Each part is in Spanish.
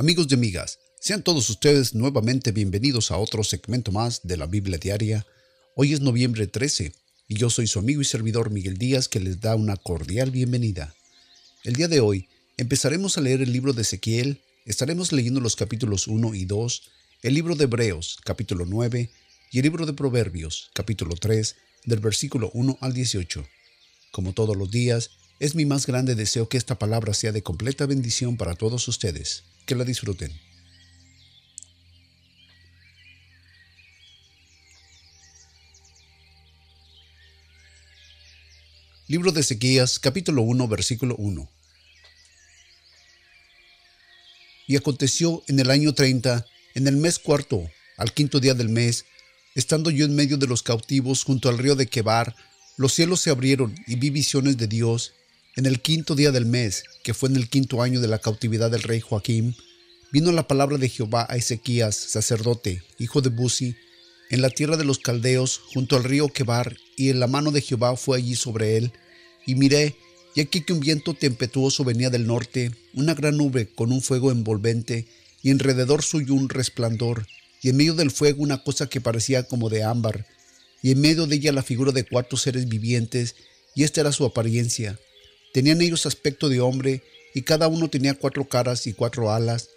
Amigos y amigas, sean todos ustedes nuevamente bienvenidos a otro segmento más de la Biblia Diaria. Hoy es noviembre 13 y yo soy su amigo y servidor Miguel Díaz que les da una cordial bienvenida. El día de hoy empezaremos a leer el libro de Ezequiel, estaremos leyendo los capítulos 1 y 2, el libro de Hebreos capítulo 9 y el libro de Proverbios capítulo 3 del versículo 1 al 18. Como todos los días, es mi más grande deseo que esta palabra sea de completa bendición para todos ustedes que la disfruten. Libro de Ezequías, capítulo 1, versículo 1. Y aconteció en el año 30, en el mes cuarto, al quinto día del mes, estando yo en medio de los cautivos junto al río de Quebar, los cielos se abrieron y vi visiones de Dios, en el quinto día del mes, que fue en el quinto año de la cautividad del rey Joaquín, vino la palabra de Jehová a Ezequías, sacerdote, hijo de Buzi, en la tierra de los caldeos, junto al río Quebar, y en la mano de Jehová fue allí sobre él. Y miré, y aquí que un viento tempestuoso venía del norte, una gran nube con un fuego envolvente, y alrededor suyo un resplandor, y en medio del fuego una cosa que parecía como de ámbar, y en medio de ella la figura de cuatro seres vivientes, y esta era su apariencia. Tenían ellos aspecto de hombre, y cada uno tenía cuatro caras y cuatro alas.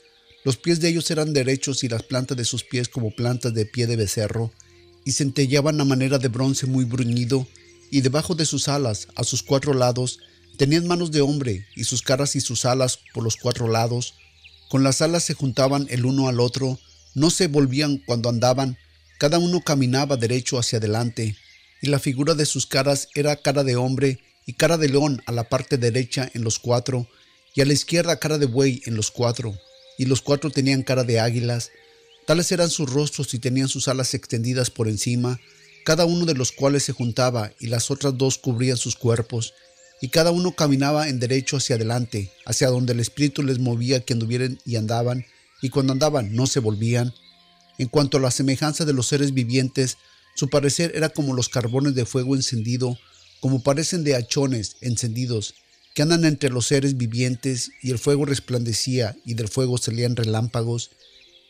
Los pies de ellos eran derechos y las plantas de sus pies como plantas de pie de becerro, y centellaban a manera de bronce muy bruñido, y debajo de sus alas, a sus cuatro lados, tenían manos de hombre, y sus caras y sus alas por los cuatro lados. Con las alas se juntaban el uno al otro, no se volvían cuando andaban, cada uno caminaba derecho hacia adelante, y la figura de sus caras era cara de hombre, y cara de león a la parte derecha en los cuatro, y a la izquierda cara de buey en los cuatro, y los cuatro tenían cara de águilas, tales eran sus rostros y tenían sus alas extendidas por encima, cada uno de los cuales se juntaba y las otras dos cubrían sus cuerpos, y cada uno caminaba en derecho hacia adelante, hacia donde el Espíritu les movía que anduvieran y andaban, y cuando andaban no se volvían. En cuanto a la semejanza de los seres vivientes, su parecer era como los carbones de fuego encendido, como parecen de hachones encendidos, que andan entre los seres vivientes, y el fuego resplandecía, y del fuego salían relámpagos,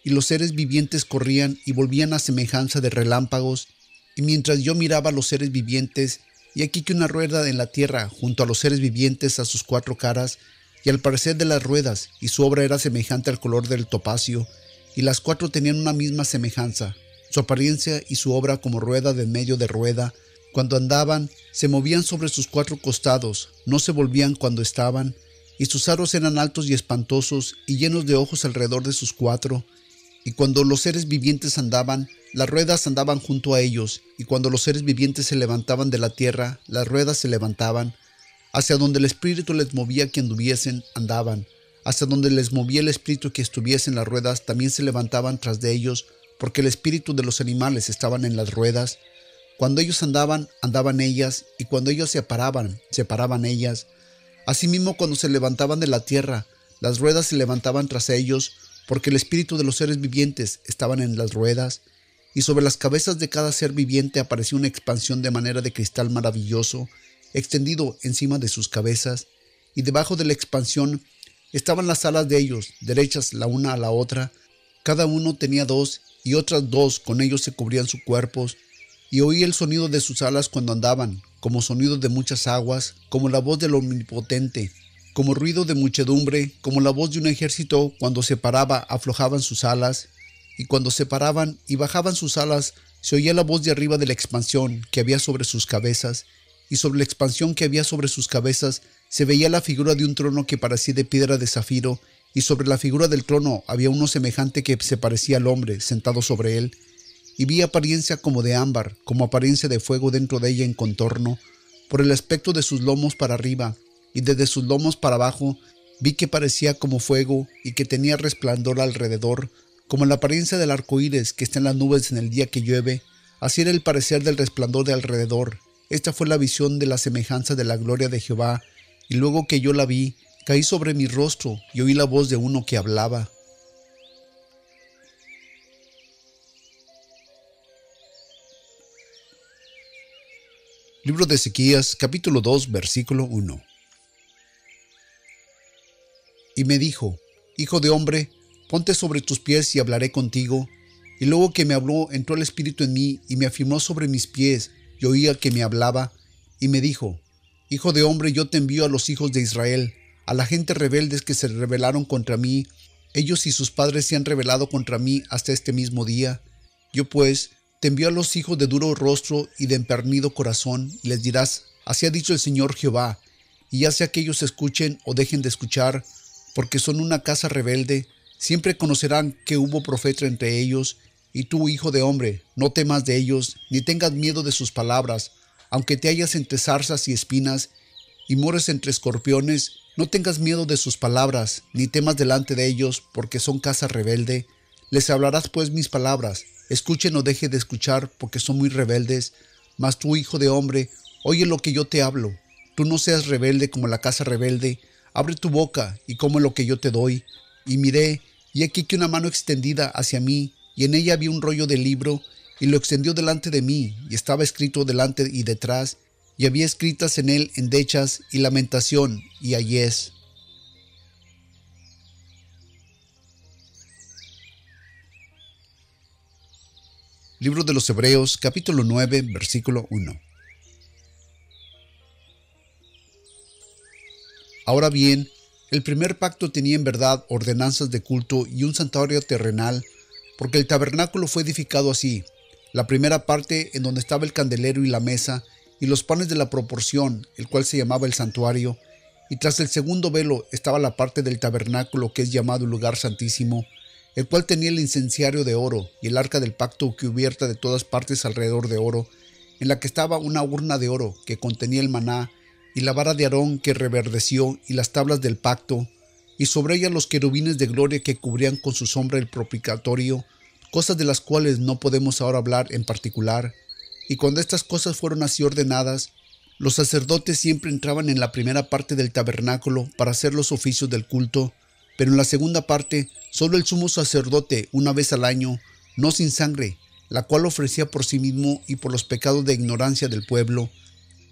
y los seres vivientes corrían y volvían a semejanza de relámpagos, y mientras yo miraba a los seres vivientes, y aquí que una rueda en la tierra junto a los seres vivientes a sus cuatro caras, y al parecer de las ruedas, y su obra era semejante al color del topacio, y las cuatro tenían una misma semejanza, su apariencia y su obra como rueda de medio de rueda, cuando andaban, se movían sobre sus cuatro costados, no se volvían cuando estaban, y sus aros eran altos y espantosos y llenos de ojos alrededor de sus cuatro. Y cuando los seres vivientes andaban, las ruedas andaban junto a ellos, y cuando los seres vivientes se levantaban de la tierra, las ruedas se levantaban. Hacia donde el Espíritu les movía que anduviesen, andaban. Hacia donde les movía el Espíritu que estuviesen las ruedas, también se levantaban tras de ellos, porque el Espíritu de los animales estaban en las ruedas. Cuando ellos andaban, andaban ellas, y cuando ellos se paraban, se paraban ellas. Asimismo, cuando se levantaban de la tierra, las ruedas se levantaban tras ellos, porque el espíritu de los seres vivientes estaban en las ruedas, y sobre las cabezas de cada ser viviente apareció una expansión de manera de cristal maravilloso, extendido encima de sus cabezas, y debajo de la expansión estaban las alas de ellos, derechas la una a la otra, cada uno tenía dos, y otras dos con ellos se cubrían sus cuerpos, y oí el sonido de sus alas cuando andaban, como sonido de muchas aguas, como la voz del omnipotente, como ruido de muchedumbre, como la voz de un ejército cuando se paraba aflojaban sus alas, y cuando se paraban y bajaban sus alas, se oía la voz de arriba de la expansión que había sobre sus cabezas, y sobre la expansión que había sobre sus cabezas se veía la figura de un trono que parecía de piedra de zafiro, y sobre la figura del trono había uno semejante que se parecía al hombre sentado sobre él, y vi apariencia como de ámbar, como apariencia de fuego dentro de ella en contorno, por el aspecto de sus lomos para arriba, y desde sus lomos para abajo vi que parecía como fuego y que tenía resplandor alrededor, como la apariencia del arco iris que está en las nubes en el día que llueve, así era el parecer del resplandor de alrededor. Esta fue la visión de la semejanza de la gloria de Jehová, y luego que yo la vi, caí sobre mi rostro y oí la voz de uno que hablaba. Libro de Ezequías, capítulo 2, versículo 1. Y me dijo, Hijo de hombre, ponte sobre tus pies y hablaré contigo. Y luego que me habló, entró el Espíritu en mí y me afirmó sobre mis pies, y oía que me hablaba, y me dijo, Hijo de hombre, yo te envío a los hijos de Israel, a la gente rebeldes que se rebelaron contra mí, ellos y sus padres se han rebelado contra mí hasta este mismo día. Yo pues te envío a los hijos de duro rostro y de empernido corazón, y les dirás, así ha dicho el Señor Jehová, y ya sea que ellos escuchen o dejen de escuchar, porque son una casa rebelde, siempre conocerán que hubo profeta entre ellos, y tú, hijo de hombre, no temas de ellos, ni tengas miedo de sus palabras, aunque te hallas entre zarzas y espinas, y mores entre escorpiones, no tengas miedo de sus palabras, ni temas delante de ellos, porque son casa rebelde. Les hablarás pues mis palabras, escuchen o deje de escuchar, porque son muy rebeldes. Mas tú, hijo de hombre, oye lo que yo te hablo. Tú no seas rebelde como la casa rebelde, abre tu boca y come lo que yo te doy. Y miré, y aquí que una mano extendida hacia mí, y en ella había un rollo de libro, y lo extendió delante de mí, y estaba escrito delante y detrás, y había escritas en él endechas y lamentación y ayes. Libro de los Hebreos, capítulo 9, versículo 1. Ahora bien, el primer pacto tenía en verdad ordenanzas de culto y un santuario terrenal, porque el tabernáculo fue edificado así. La primera parte en donde estaba el candelero y la mesa, y los panes de la proporción, el cual se llamaba el santuario, y tras el segundo velo estaba la parte del tabernáculo que es llamado lugar santísimo, el cual tenía el incenciario de oro y el arca del pacto cubierta de todas partes alrededor de oro, en la que estaba una urna de oro que contenía el maná, y la vara de Aarón que reverdeció, y las tablas del pacto, y sobre ella los querubines de gloria que cubrían con su sombra el propicatorio, cosas de las cuales no podemos ahora hablar en particular, y cuando estas cosas fueron así ordenadas, los sacerdotes siempre entraban en la primera parte del tabernáculo para hacer los oficios del culto, pero en la segunda parte solo el sumo sacerdote una vez al año, no sin sangre, la cual ofrecía por sí mismo y por los pecados de ignorancia del pueblo,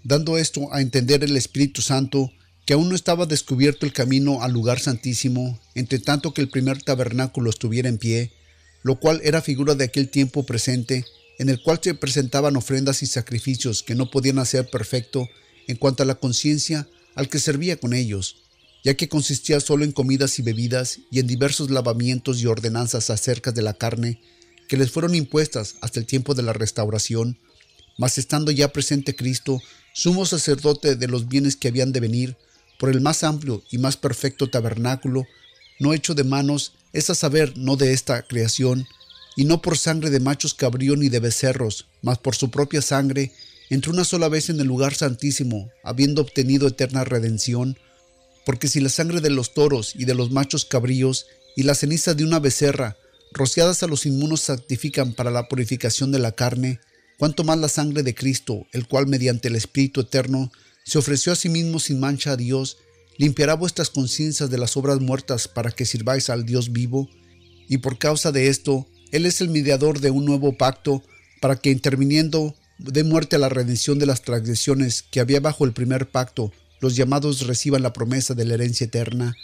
dando esto a entender el Espíritu Santo que aún no estaba descubierto el camino al lugar santísimo, entre tanto que el primer tabernáculo estuviera en pie, lo cual era figura de aquel tiempo presente, en el cual se presentaban ofrendas y sacrificios que no podían hacer perfecto en cuanto a la conciencia al que servía con ellos, ya que consistía solo en comidas y bebidas y en diversos lavamientos y ordenanzas acerca de la carne que les fueron impuestas hasta el tiempo de la restauración, mas estando ya presente Cristo, sumo sacerdote de los bienes que habían de venir, por el más amplio y más perfecto tabernáculo, no hecho de manos, es a saber, no de esta creación, y no por sangre de machos cabrío ni de becerros, mas por su propia sangre, entró una sola vez en el lugar santísimo, habiendo obtenido eterna redención, porque si la sangre de los toros y de los machos cabríos y la ceniza de una becerra, rociadas a los inmunos santifican para la purificación de la carne, cuanto más la sangre de Cristo, el cual mediante el Espíritu Eterno se ofreció a sí mismo sin mancha a Dios, limpiará vuestras conciencias de las obras muertas para que sirváis al Dios vivo, y por causa de esto él es el mediador de un nuevo pacto para que interviniendo dé muerte a la redención de las transgresiones que había bajo el primer pacto, los llamados reciban la promesa de la herencia eterna.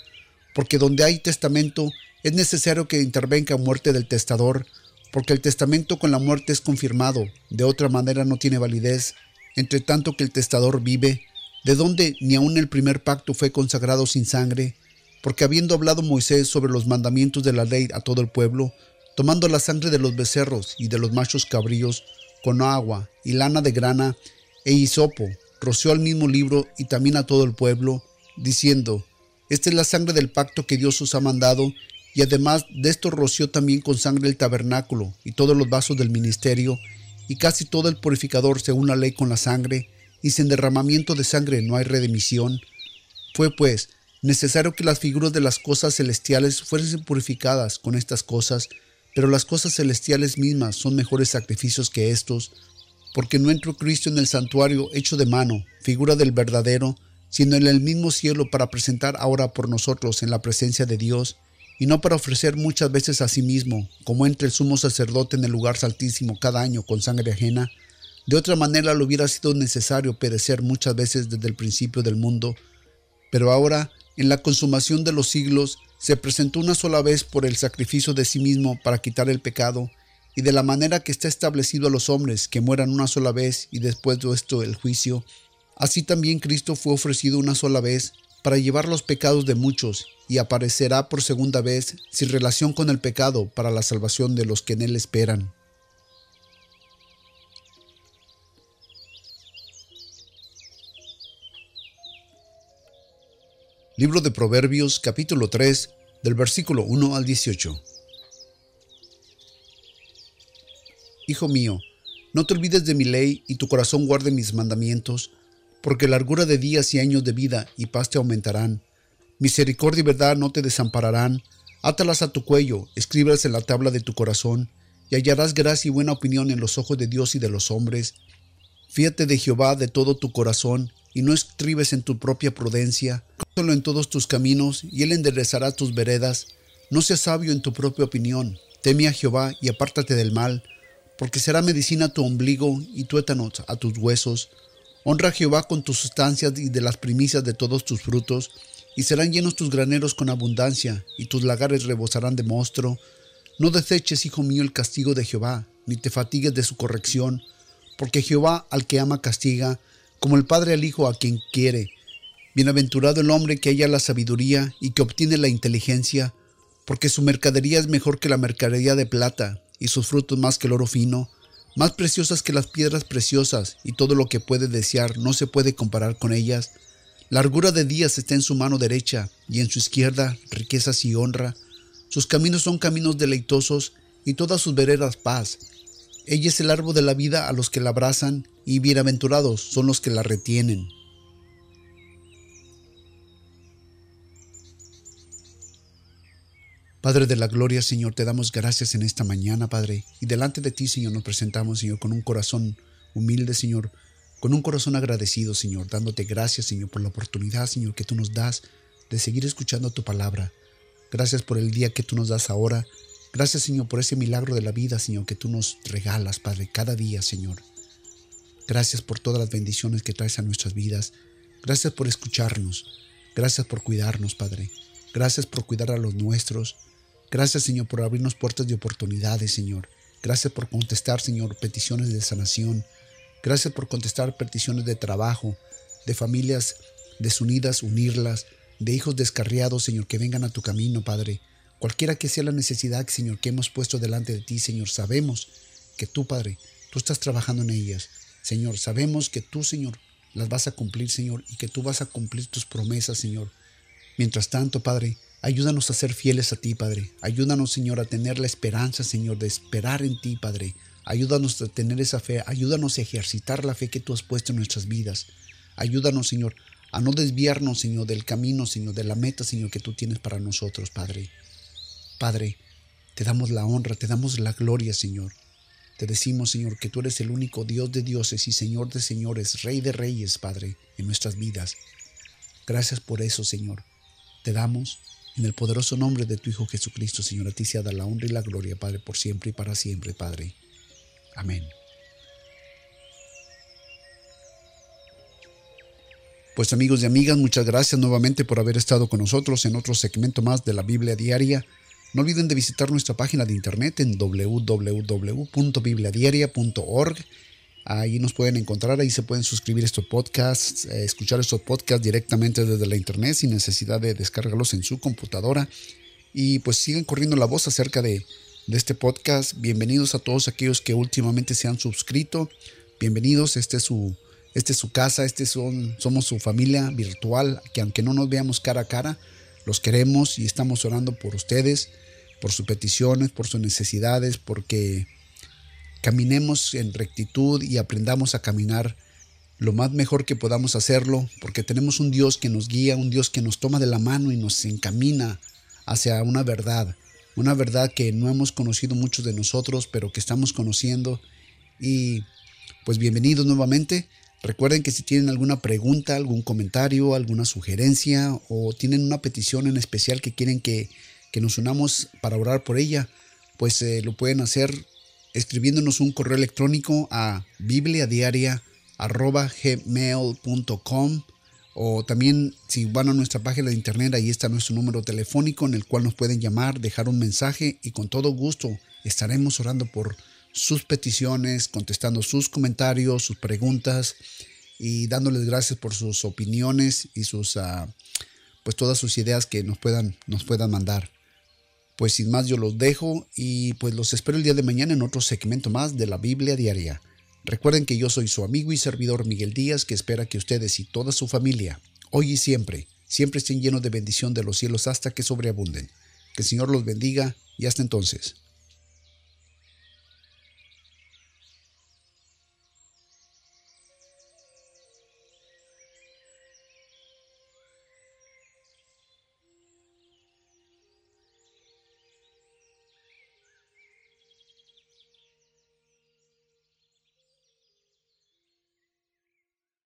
Porque donde hay testamento es necesario que intervenga muerte del testador, porque el testamento con la muerte es confirmado, de otra manera no tiene validez, entre tanto que el testador vive, de donde ni aun el primer pacto fue consagrado sin sangre, porque habiendo hablado Moisés sobre los mandamientos de la ley a todo el pueblo, tomando la sangre de los becerros y de los machos cabríos, con agua y lana de grana e hisopo, roció al mismo libro y también a todo el pueblo, diciendo, Esta es la sangre del pacto que Dios os ha mandado, y además de esto roció también con sangre el tabernáculo y todos los vasos del ministerio, y casi todo el purificador según la ley con la sangre, y sin derramamiento de sangre no hay redemisión. Fue pues necesario que las figuras de las cosas celestiales fuesen purificadas con estas cosas, pero las cosas celestiales mismas son mejores sacrificios que estos, porque no entró Cristo en el santuario hecho de mano, figura del verdadero, sino en el mismo cielo para presentar ahora por nosotros en la presencia de Dios, y no para ofrecer muchas veces a sí mismo, como entre el sumo sacerdote en el lugar saltísimo cada año con sangre ajena. De otra manera le hubiera sido necesario perecer muchas veces desde el principio del mundo, pero ahora, en la consumación de los siglos, se presentó una sola vez por el sacrificio de sí mismo para quitar el pecado, y de la manera que está establecido a los hombres que mueran una sola vez y después de esto el juicio, así también Cristo fue ofrecido una sola vez para llevar los pecados de muchos, y aparecerá por segunda vez sin relación con el pecado para la salvación de los que en él esperan. Libro de Proverbios capítulo 3 del versículo 1 al 18. Hijo mío, no te olvides de mi ley y tu corazón guarde mis mandamientos, porque largura de días y años de vida y paz te aumentarán. Misericordia y verdad no te desampararán. Átalas a tu cuello, escríbelas en la tabla de tu corazón, y hallarás gracia y buena opinión en los ojos de Dios y de los hombres. Fíate de Jehová de todo tu corazón, y no estribes en tu propia prudencia. Solo en todos tus caminos, y él enderezará tus veredas. No seas sabio en tu propia opinión. Teme a Jehová y apártate del mal, porque será medicina tu ombligo y tuétanos a tus huesos. Honra a Jehová con tus sustancias y de las primicias de todos tus frutos, y serán llenos tus graneros con abundancia, y tus lagares rebosarán de monstruo. No deseches, hijo mío, el castigo de Jehová, ni te fatigues de su corrección, porque Jehová al que ama castiga, como el Padre al Hijo a quien quiere. Bienaventurado el hombre que haya la sabiduría y que obtiene la inteligencia, porque su mercadería es mejor que la mercadería de plata, y sus frutos más que el oro fino, más preciosas que las piedras preciosas, y todo lo que puede desear no se puede comparar con ellas. Largura de días está en su mano derecha, y en su izquierda riquezas y honra. Sus caminos son caminos deleitosos, y todas sus veredas paz. Ella es el árbol de la vida a los que la abrazan, y bienaventurados son los que la retienen. Padre de la gloria, Señor, te damos gracias en esta mañana, Padre, y delante de ti, Señor, nos presentamos, Señor, con un corazón humilde, Señor, con un corazón agradecido, Señor, dándote gracias, Señor, por la oportunidad, Señor, que tú nos das de seguir escuchando tu palabra. Gracias por el día que tú nos das ahora. Gracias, Señor, por ese milagro de la vida, Señor, que tú nos regalas, Padre, cada día, Señor. Gracias por todas las bendiciones que traes a nuestras vidas. Gracias por escucharnos. Gracias por cuidarnos, Padre. Gracias por cuidar a los nuestros. Gracias, Señor, por abrirnos puertas de oportunidades, Señor. Gracias por contestar, Señor, peticiones de sanación. Gracias por contestar peticiones de trabajo, de familias desunidas, unirlas, de hijos descarriados, Señor, que vengan a tu camino, Padre. Cualquiera que sea la necesidad, Señor, que hemos puesto delante de ti, Señor, sabemos que tú, Padre, tú estás trabajando en ellas. Señor, sabemos que tú, Señor, las vas a cumplir, Señor, y que tú vas a cumplir tus promesas, Señor. Mientras tanto, Padre, ayúdanos a ser fieles a ti, Padre. Ayúdanos, Señor, a tener la esperanza, Señor, de esperar en ti, Padre. Ayúdanos a tener esa fe. Ayúdanos a ejercitar la fe que tú has puesto en nuestras vidas. Ayúdanos, Señor, a no desviarnos, Señor, del camino, Señor, de la meta, Señor, que tú tienes para nosotros, Padre. Padre, te damos la honra, te damos la gloria, Señor. Te decimos, Señor, que tú eres el único Dios de dioses y Señor de señores, Rey de reyes, Padre, en nuestras vidas. Gracias por eso, Señor. Te damos en el poderoso nombre de tu Hijo Jesucristo, Señor, a ti sea la honra y la gloria, Padre, por siempre y para siempre, Padre. Amén. Pues amigos y amigas, muchas gracias nuevamente por haber estado con nosotros en otro segmento más de la Biblia Diaria. No olviden de visitar nuestra página de internet en www.bibliadiaria.org. Ahí nos pueden encontrar, ahí se pueden suscribir estos podcasts, eh, escuchar estos podcasts directamente desde la internet sin necesidad de descargarlos en su computadora. Y pues sigan corriendo la voz acerca de, este podcast. Bienvenidos a todos aquellos que últimamente se han suscrito. Bienvenidos, este es su, este es su casa, este son, somos su familia virtual, que aunque no nos veamos cara a cara, los queremos y estamos orando por ustedes por sus peticiones, por sus necesidades, porque caminemos en rectitud y aprendamos a caminar lo más mejor que podamos hacerlo, porque tenemos un Dios que nos guía, un Dios que nos toma de la mano y nos encamina hacia una verdad, una verdad que no hemos conocido muchos de nosotros, pero que estamos conociendo. Y pues bienvenidos nuevamente. Recuerden que si tienen alguna pregunta, algún comentario, alguna sugerencia o tienen una petición en especial que quieren que que nos unamos para orar por ella, pues eh, lo pueden hacer escribiéndonos un correo electrónico a bibliadiaria.gmail.com O también si van a nuestra página de internet, ahí está nuestro número telefónico en el cual nos pueden llamar, dejar un mensaje y con todo gusto estaremos orando por sus peticiones, contestando sus comentarios, sus preguntas y dándoles gracias por sus opiniones y sus uh, pues todas sus ideas que nos puedan nos puedan mandar. Pues sin más yo los dejo y pues los espero el día de mañana en otro segmento más de la Biblia diaria. Recuerden que yo soy su amigo y servidor Miguel Díaz que espera que ustedes y toda su familia, hoy y siempre, siempre estén llenos de bendición de los cielos hasta que sobreabunden. Que el Señor los bendiga y hasta entonces.